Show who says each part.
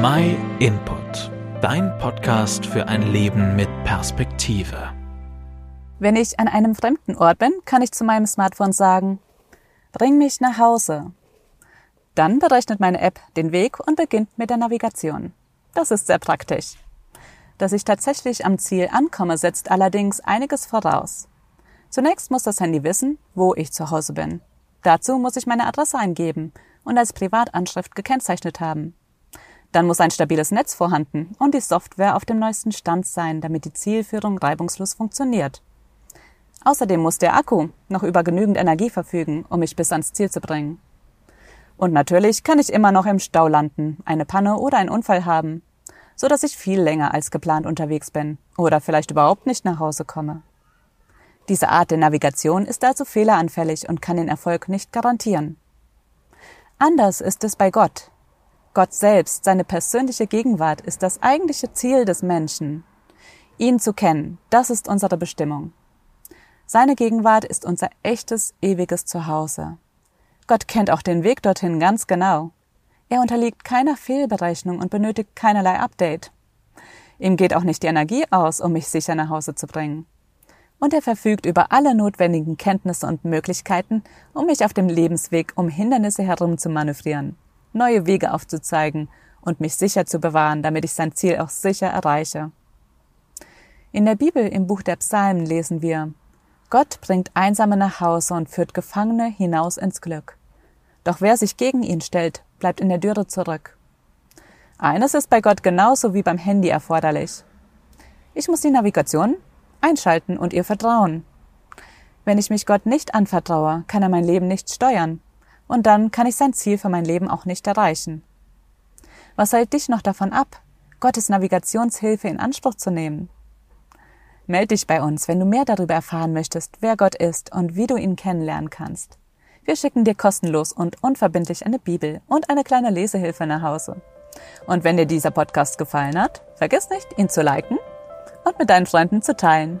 Speaker 1: My Input, dein Podcast für ein Leben mit Perspektive.
Speaker 2: Wenn ich an einem fremden Ort bin, kann ich zu meinem Smartphone sagen, bring mich nach Hause. Dann berechnet meine App den Weg und beginnt mit der Navigation. Das ist sehr praktisch. Dass ich tatsächlich am Ziel ankomme, setzt allerdings einiges voraus. Zunächst muss das Handy wissen, wo ich zu Hause bin. Dazu muss ich meine Adresse eingeben und als Privatanschrift gekennzeichnet haben. Dann muss ein stabiles Netz vorhanden und die Software auf dem neuesten Stand sein, damit die Zielführung reibungslos funktioniert. Außerdem muss der Akku noch über genügend Energie verfügen, um mich bis ans Ziel zu bringen. Und natürlich kann ich immer noch im Stau landen, eine Panne oder einen Unfall haben, so dass ich viel länger als geplant unterwegs bin oder vielleicht überhaupt nicht nach Hause komme. Diese Art der Navigation ist also fehleranfällig und kann den Erfolg nicht garantieren. Anders ist es bei Gott, Gott selbst, seine persönliche Gegenwart ist das eigentliche Ziel des Menschen. Ihn zu kennen, das ist unsere Bestimmung. Seine Gegenwart ist unser echtes, ewiges Zuhause. Gott kennt auch den Weg dorthin ganz genau. Er unterliegt keiner Fehlberechnung und benötigt keinerlei Update. Ihm geht auch nicht die Energie aus, um mich sicher nach Hause zu bringen. Und er verfügt über alle notwendigen Kenntnisse und Möglichkeiten, um mich auf dem Lebensweg um Hindernisse herum zu manövrieren neue Wege aufzuzeigen und mich sicher zu bewahren, damit ich sein Ziel auch sicher erreiche. In der Bibel im Buch der Psalmen lesen wir, Gott bringt Einsame nach Hause und führt Gefangene hinaus ins Glück. Doch wer sich gegen ihn stellt, bleibt in der Dürre zurück. Eines ist bei Gott genauso wie beim Handy erforderlich. Ich muss die Navigation einschalten und ihr vertrauen. Wenn ich mich Gott nicht anvertraue, kann er mein Leben nicht steuern und dann kann ich sein Ziel für mein Leben auch nicht erreichen. Was hält dich noch davon ab, Gottes Navigationshilfe in Anspruch zu nehmen? Meld dich bei uns, wenn du mehr darüber erfahren möchtest, wer Gott ist und wie du ihn kennenlernen kannst. Wir schicken dir kostenlos und unverbindlich eine Bibel und eine kleine Lesehilfe nach Hause. Und wenn dir dieser Podcast gefallen hat, vergiss nicht, ihn zu liken und mit deinen Freunden zu teilen.